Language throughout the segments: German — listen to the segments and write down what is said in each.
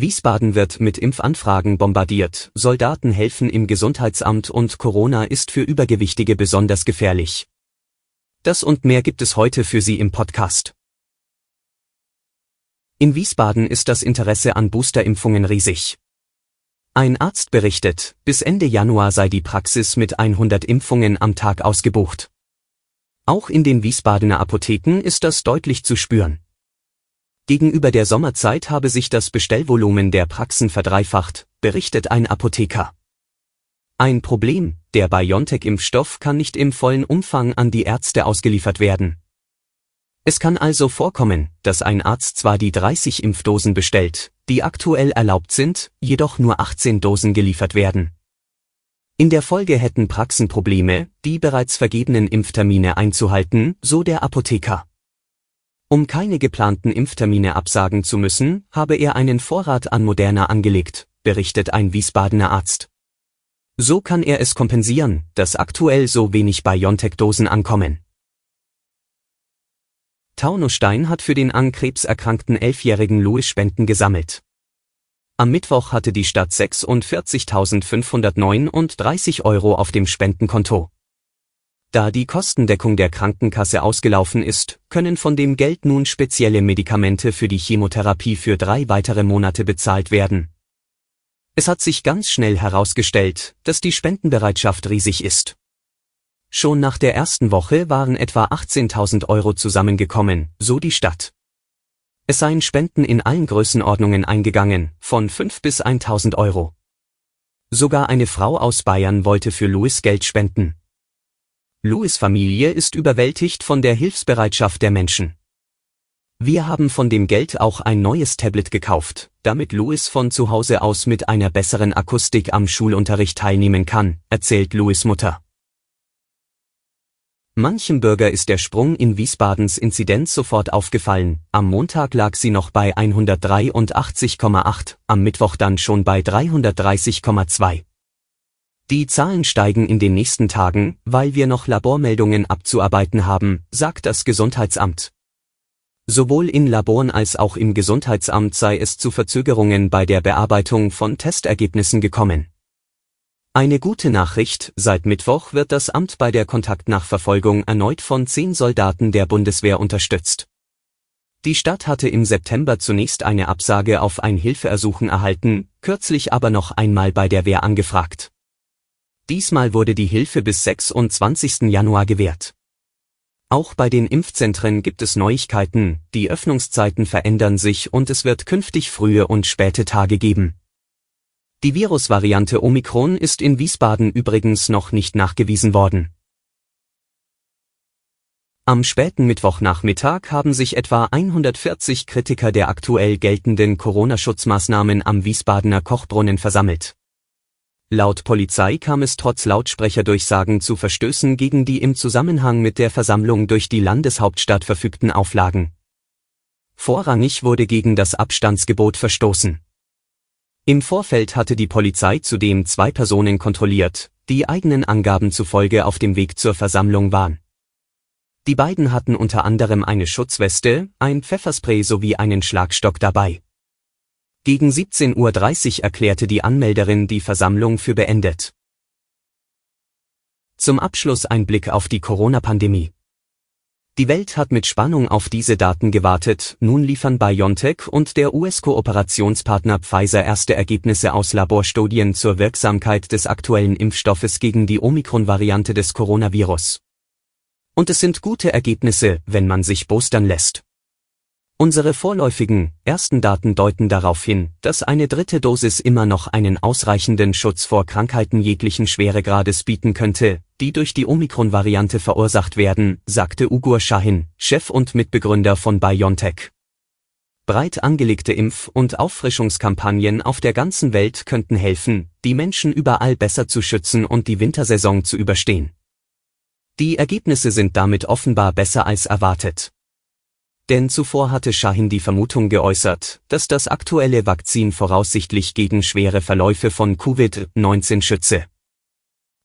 Wiesbaden wird mit Impfanfragen bombardiert, Soldaten helfen im Gesundheitsamt und Corona ist für Übergewichtige besonders gefährlich. Das und mehr gibt es heute für Sie im Podcast. In Wiesbaden ist das Interesse an Boosterimpfungen riesig. Ein Arzt berichtet, bis Ende Januar sei die Praxis mit 100 Impfungen am Tag ausgebucht. Auch in den Wiesbadener Apotheken ist das deutlich zu spüren. Gegenüber der Sommerzeit habe sich das Bestellvolumen der Praxen verdreifacht, berichtet ein Apotheker. Ein Problem, der BioNTech-Impfstoff kann nicht im vollen Umfang an die Ärzte ausgeliefert werden. Es kann also vorkommen, dass ein Arzt zwar die 30 Impfdosen bestellt, die aktuell erlaubt sind, jedoch nur 18 Dosen geliefert werden. In der Folge hätten Praxen Probleme, die bereits vergebenen Impftermine einzuhalten, so der Apotheker. Um keine geplanten Impftermine absagen zu müssen, habe er einen Vorrat an Moderna angelegt, berichtet ein Wiesbadener Arzt. So kann er es kompensieren, dass aktuell so wenig BioNTech-Dosen ankommen. Taunusstein hat für den an Krebs erkrankten elfjährigen Louis Spenden gesammelt. Am Mittwoch hatte die Stadt 46.539 Euro auf dem Spendenkonto. Da die Kostendeckung der Krankenkasse ausgelaufen ist, können von dem Geld nun spezielle Medikamente für die Chemotherapie für drei weitere Monate bezahlt werden. Es hat sich ganz schnell herausgestellt, dass die Spendenbereitschaft riesig ist. Schon nach der ersten Woche waren etwa 18.000 Euro zusammengekommen, so die Stadt. Es seien Spenden in allen Größenordnungen eingegangen, von 5 bis 1.000 Euro. Sogar eine Frau aus Bayern wollte für Louis Geld spenden. Louis Familie ist überwältigt von der Hilfsbereitschaft der Menschen. Wir haben von dem Geld auch ein neues Tablet gekauft, damit Louis von zu Hause aus mit einer besseren Akustik am Schulunterricht teilnehmen kann, erzählt Louis Mutter. Manchem Bürger ist der Sprung in Wiesbadens Inzidenz sofort aufgefallen, am Montag lag sie noch bei 183,8, am Mittwoch dann schon bei 330,2. Die Zahlen steigen in den nächsten Tagen, weil wir noch Labormeldungen abzuarbeiten haben, sagt das Gesundheitsamt. Sowohl in Laboren als auch im Gesundheitsamt sei es zu Verzögerungen bei der Bearbeitung von Testergebnissen gekommen. Eine gute Nachricht, seit Mittwoch wird das Amt bei der Kontaktnachverfolgung erneut von zehn Soldaten der Bundeswehr unterstützt. Die Stadt hatte im September zunächst eine Absage auf ein Hilfeersuchen erhalten, kürzlich aber noch einmal bei der Wehr angefragt. Diesmal wurde die Hilfe bis 26. Januar gewährt. Auch bei den Impfzentren gibt es Neuigkeiten, die Öffnungszeiten verändern sich und es wird künftig frühe und späte Tage geben. Die Virusvariante Omikron ist in Wiesbaden übrigens noch nicht nachgewiesen worden. Am späten Mittwochnachmittag haben sich etwa 140 Kritiker der aktuell geltenden Corona-Schutzmaßnahmen am Wiesbadener Kochbrunnen versammelt. Laut Polizei kam es trotz Lautsprecherdurchsagen zu Verstößen gegen die im Zusammenhang mit der Versammlung durch die Landeshauptstadt verfügten Auflagen. Vorrangig wurde gegen das Abstandsgebot verstoßen. Im Vorfeld hatte die Polizei zudem zwei Personen kontrolliert, die eigenen Angaben zufolge auf dem Weg zur Versammlung waren. Die beiden hatten unter anderem eine Schutzweste, ein Pfefferspray sowie einen Schlagstock dabei. Gegen 17.30 Uhr erklärte die Anmelderin die Versammlung für beendet. Zum Abschluss ein Blick auf die Corona-Pandemie. Die Welt hat mit Spannung auf diese Daten gewartet, nun liefern BioNTech und der US-Kooperationspartner Pfizer erste Ergebnisse aus Laborstudien zur Wirksamkeit des aktuellen Impfstoffes gegen die Omikron-Variante des Coronavirus. Und es sind gute Ergebnisse, wenn man sich boostern lässt. Unsere vorläufigen, ersten Daten deuten darauf hin, dass eine dritte Dosis immer noch einen ausreichenden Schutz vor Krankheiten jeglichen Schweregrades bieten könnte, die durch die Omikron-Variante verursacht werden, sagte Ugur Shahin, Chef und Mitbegründer von BioNTech. Breit angelegte Impf- und Auffrischungskampagnen auf der ganzen Welt könnten helfen, die Menschen überall besser zu schützen und die Wintersaison zu überstehen. Die Ergebnisse sind damit offenbar besser als erwartet. Denn zuvor hatte Shahin die Vermutung geäußert, dass das aktuelle Vakzin voraussichtlich gegen schwere Verläufe von Covid-19 schütze.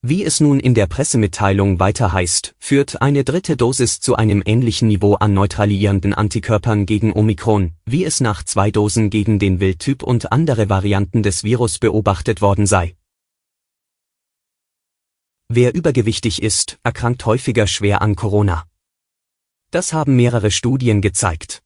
Wie es nun in der Pressemitteilung weiter heißt, führt eine dritte Dosis zu einem ähnlichen Niveau an neutralisierenden Antikörpern gegen Omikron, wie es nach zwei Dosen gegen den Wildtyp und andere Varianten des Virus beobachtet worden sei. Wer übergewichtig ist, erkrankt häufiger schwer an Corona. Das haben mehrere Studien gezeigt.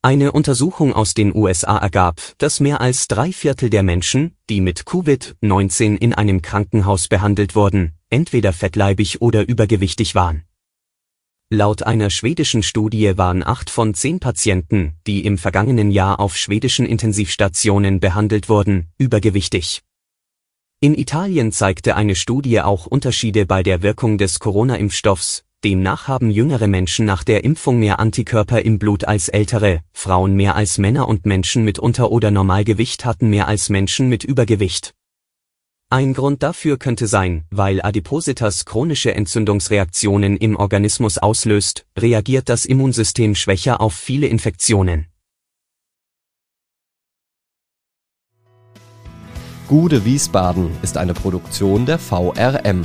Eine Untersuchung aus den USA ergab, dass mehr als drei Viertel der Menschen, die mit Covid-19 in einem Krankenhaus behandelt wurden, entweder fettleibig oder übergewichtig waren. Laut einer schwedischen Studie waren acht von zehn Patienten, die im vergangenen Jahr auf schwedischen Intensivstationen behandelt wurden, übergewichtig. In Italien zeigte eine Studie auch Unterschiede bei der Wirkung des Corona-Impfstoffs, Demnach haben jüngere Menschen nach der Impfung mehr Antikörper im Blut als ältere, Frauen mehr als Männer und Menschen mit Unter- oder Normalgewicht hatten mehr als Menschen mit Übergewicht. Ein Grund dafür könnte sein, weil Adipositas chronische Entzündungsreaktionen im Organismus auslöst, reagiert das Immunsystem schwächer auf viele Infektionen. Gude Wiesbaden ist eine Produktion der VRM